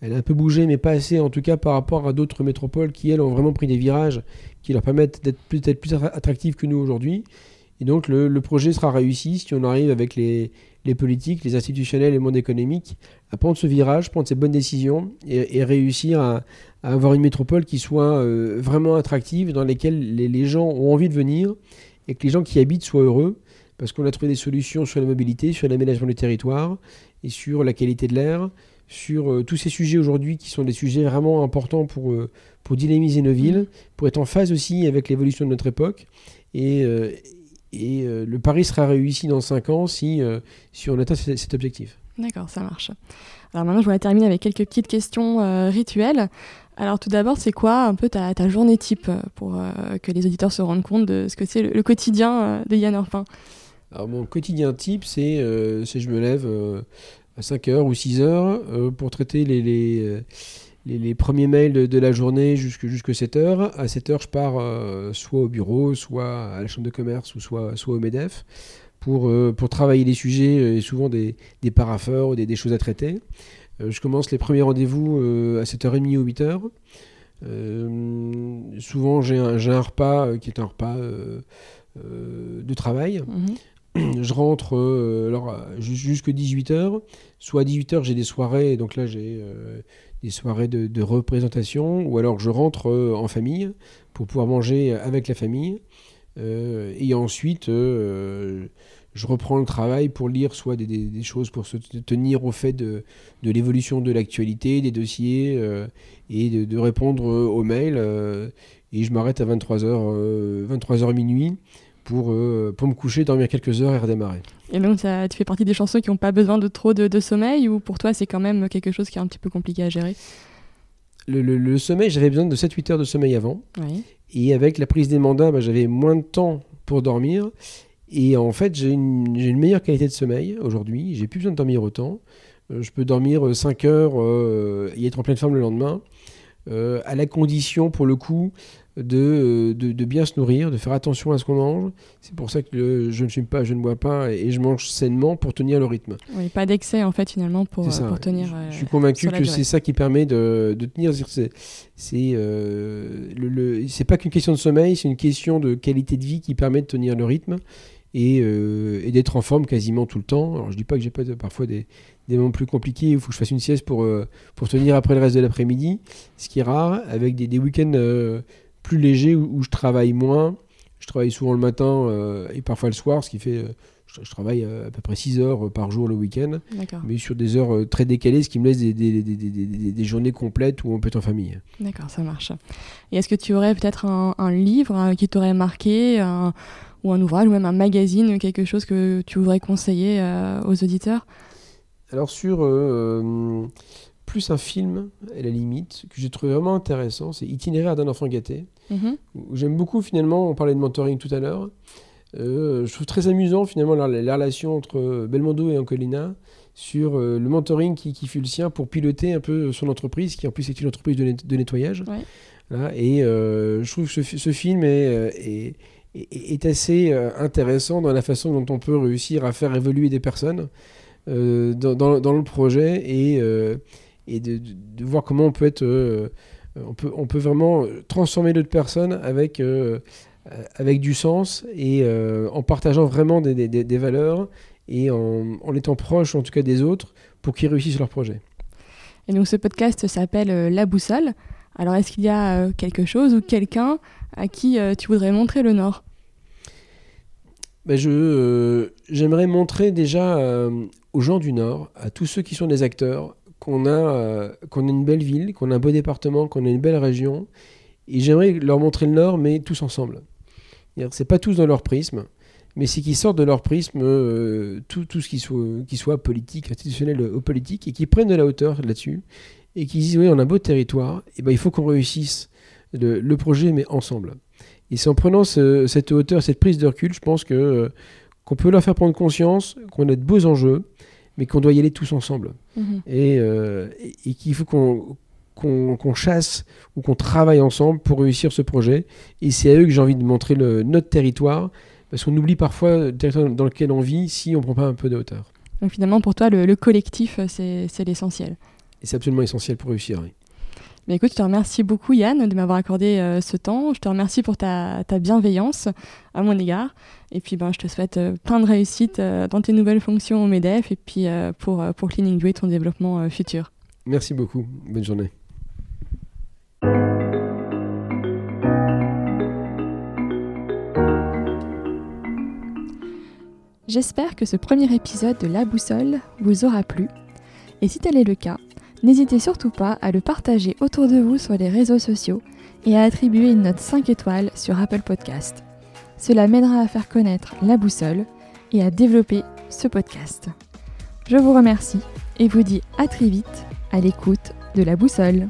Elle a un peu bougé, mais pas assez, en tout cas par rapport à d'autres métropoles qui, elles, ont vraiment pris des virages qui leur permettent d'être peut-être plus attractifs que nous aujourd'hui. Et donc le, projet sera réussi si on arrive avec les, politiques, les institutionnels et le monde économique à prendre ce virage, prendre ces bonnes décisions et, réussir à, avoir une métropole qui soit euh, vraiment attractive, dans laquelle les, gens ont envie de venir et que les gens qui habitent soient heureux, parce qu'on a trouvé des solutions sur la mobilité, sur l'aménagement du territoire et sur la qualité de l'air, sur euh, tous ces sujets aujourd'hui qui sont des sujets vraiment importants pour, euh, pour dynamiser nos villes, pour être en phase aussi avec l'évolution de notre époque. Et, euh, et le pari sera réussi dans 5 ans si, si on atteint cet objectif. D'accord, ça marche. Alors maintenant, je voudrais terminer avec quelques petites questions rituelles. Alors tout d'abord, c'est quoi un peu ta, ta journée type pour que les auditeurs se rendent compte de ce que c'est le, quotidien de Yann Orpin? Alors mon quotidien type, c'est je me lève à 5 heures ou 6 heures euh, pour traiter les, les, les, premiers mails de, la journée jusqu'à jusque 7 heures. À 7 heures, je pars euh, soit au bureau, soit à la chambre de commerce ou soit, soit au MEDEF pour, euh, pour travailler les sujets et souvent des, des parapheurs ou des, des, choses à traiter. je commence les premiers rendez-vous à 7h30 ou 8h. souvent, j'ai un, un, repas qui est un repas de travail. Mhm. je rentre euh, alors, jusque 18h. Soit à 18h, j'ai des soirées, donc là, j'ai euh, des soirées de, représentation, ou alors je rentre euh, en famille pour pouvoir manger avec la famille. et ensuite, je reprends le travail pour lire soit des, choses pour se tenir au fait de, l'évolution de l'actualité, des dossiers, et de, de, répondre aux mails. et je m'arrête à 23h, 23h minuit pour, euh, pour me coucher, dormir quelques heures et redémarrer. Et donc, ça, tu fais partie des chansons qui n'ont pas besoin de trop de, sommeil ou pour toi, c'est quand même quelque chose qui est un petit peu compliqué à gérer? Le, le, sommeil, j'avais besoin de 7-8 heures de sommeil avant. Et avec la prise des mandats, bah, j'avais moins de temps pour dormir. Et en fait, j'ai une, une, meilleure qualité de sommeil aujourd'hui. J'ai plus besoin de dormir autant. Euh, je peux dormir 5 heures euh, et être en pleine forme le lendemain. à la condition, pour le coup, euh, de, de, bien se nourrir, de faire attention à ce qu'on mange. C'est pour ça que je ne fume pas, je ne bois pas et, je mange sainement pour tenir le rythme. Oui, pas d'excès en fait finalement pour, euh, pour tenir. Je, suis convaincu que c'est ça qui permet de, de tenir. C'est euh, le, c'est pas qu'une question de sommeil, c'est une question de qualité de vie qui permet de tenir le rythme. Et, et d'être en forme quasiment tout le temps. Alors je dis pas que j'ai pas parfois des, des moments plus compliqués où il faut que je fasse une sieste pour, pour tenir après le reste de l'après-midi, ce qui est rare, avec des, des week-ends plus léger où, je travaille moins. Je travaille souvent le matin et parfois le soir, ce qui fait je, travaille euh, à peu près 6 heures euh, par jour le week-end, mais sur des heures euh, très décalées, ce qui me laisse des, journées complètes où on peut être en famille. D'accord, ça marche. Et est-ce que tu aurais peut-être un, livre qui t'aurait marqué, ou un ouvrage, ou même un magazine, quelque chose que tu voudrais conseiller aux auditeurs? Alors sur plus un film, à la limite, que j'ai trouvé vraiment intéressant, c'est Itinéraire d'un enfant gâté. Mhm. J'aime beaucoup finalement, on parlait de mentoring tout à l'heure, euh, je trouve très amusant finalement la, relation entre Belmondo et Ancolina sur euh, le mentoring qui, fut le sien pour piloter un peu son entreprise, qui en plus est une entreprise de, nettoyage. et euh, je trouve que ce, film est, est, assez intéressant dans la façon dont on peut réussir à faire évoluer des personnes dans, le projet et, et de, voir comment on peut être... on, peut, on peut vraiment transformer d'autres personnes avec euh, avec du sens et euh, en partageant vraiment des, des, valeurs et en, en, étant proche en tout cas des autres pour qu'ils réussissent leur projet. Et donc ce podcast s'appelle euh, La Boussole. Alors est-ce qu'il y a quelque chose ou quelqu'un à qui tu voudrais montrer le Nord? Ben je, J'aimerais montrer déjà aux gens du Nord, à tous ceux qui sont des acteurs, qu'on a, qu'on a une belle ville, qu'on a un beau département, qu'on a une belle région. Et j'aimerais leur montrer le Nord, mais tous ensemble. C'est pas tous dans leur prisme, mais c'est qu'ils sortent de leur prisme euh, tout, tout, ce qui soit, qui soit politique, institutionnel ou politique, et qui prennent de la hauteur là-dessus, et qui disent oui, on a un beau territoire, et ben il faut qu'on réussisse le, projet, mais ensemble. Et c'est en prenant cette hauteur, cette prise de recul, je pense euh, qu'on peut leur faire prendre conscience qu'on a de beaux enjeux, mais qu'on doit y aller tous ensemble. Mm-hmm. Euh, et, et qu'il faut qu'on qu'on chasse ou qu'on travaille ensemble pour réussir ce projet. Et c'est à eux que j'ai envie de montrer le, notre territoire, parce qu'on oublie parfois le territoire dans lequel on vit si on ne prend pas un peu de hauteur. Donc finalement, pour toi, le, collectif, c'est l'essentiel. Et c'est absolument essentiel pour réussir, oui. Mais écoute, je te remercie beaucoup Yann de m'avoir accordé euh, ce temps. Je te remercie pour ta, bienveillance à mon égard. Et puis ben, je te souhaite euh, plein de réussite euh, dans tes nouvelles fonctions au MEDEF et puis pour, pour Cleaning Joy, ton développement futur. Merci beaucoup. Bonne journée. J'espère que ce premier épisode de La Boussole vous aura plu. Et si tel est le cas, N'hésitez surtout pas à le partager autour de vous sur les réseaux sociaux et à attribuer une note 5 étoiles sur Apple Podcast. Cela m'aidera à faire connaître la boussole et à développer ce podcast. Je vous remercie et vous dis à très vite à l'écoute de la boussole.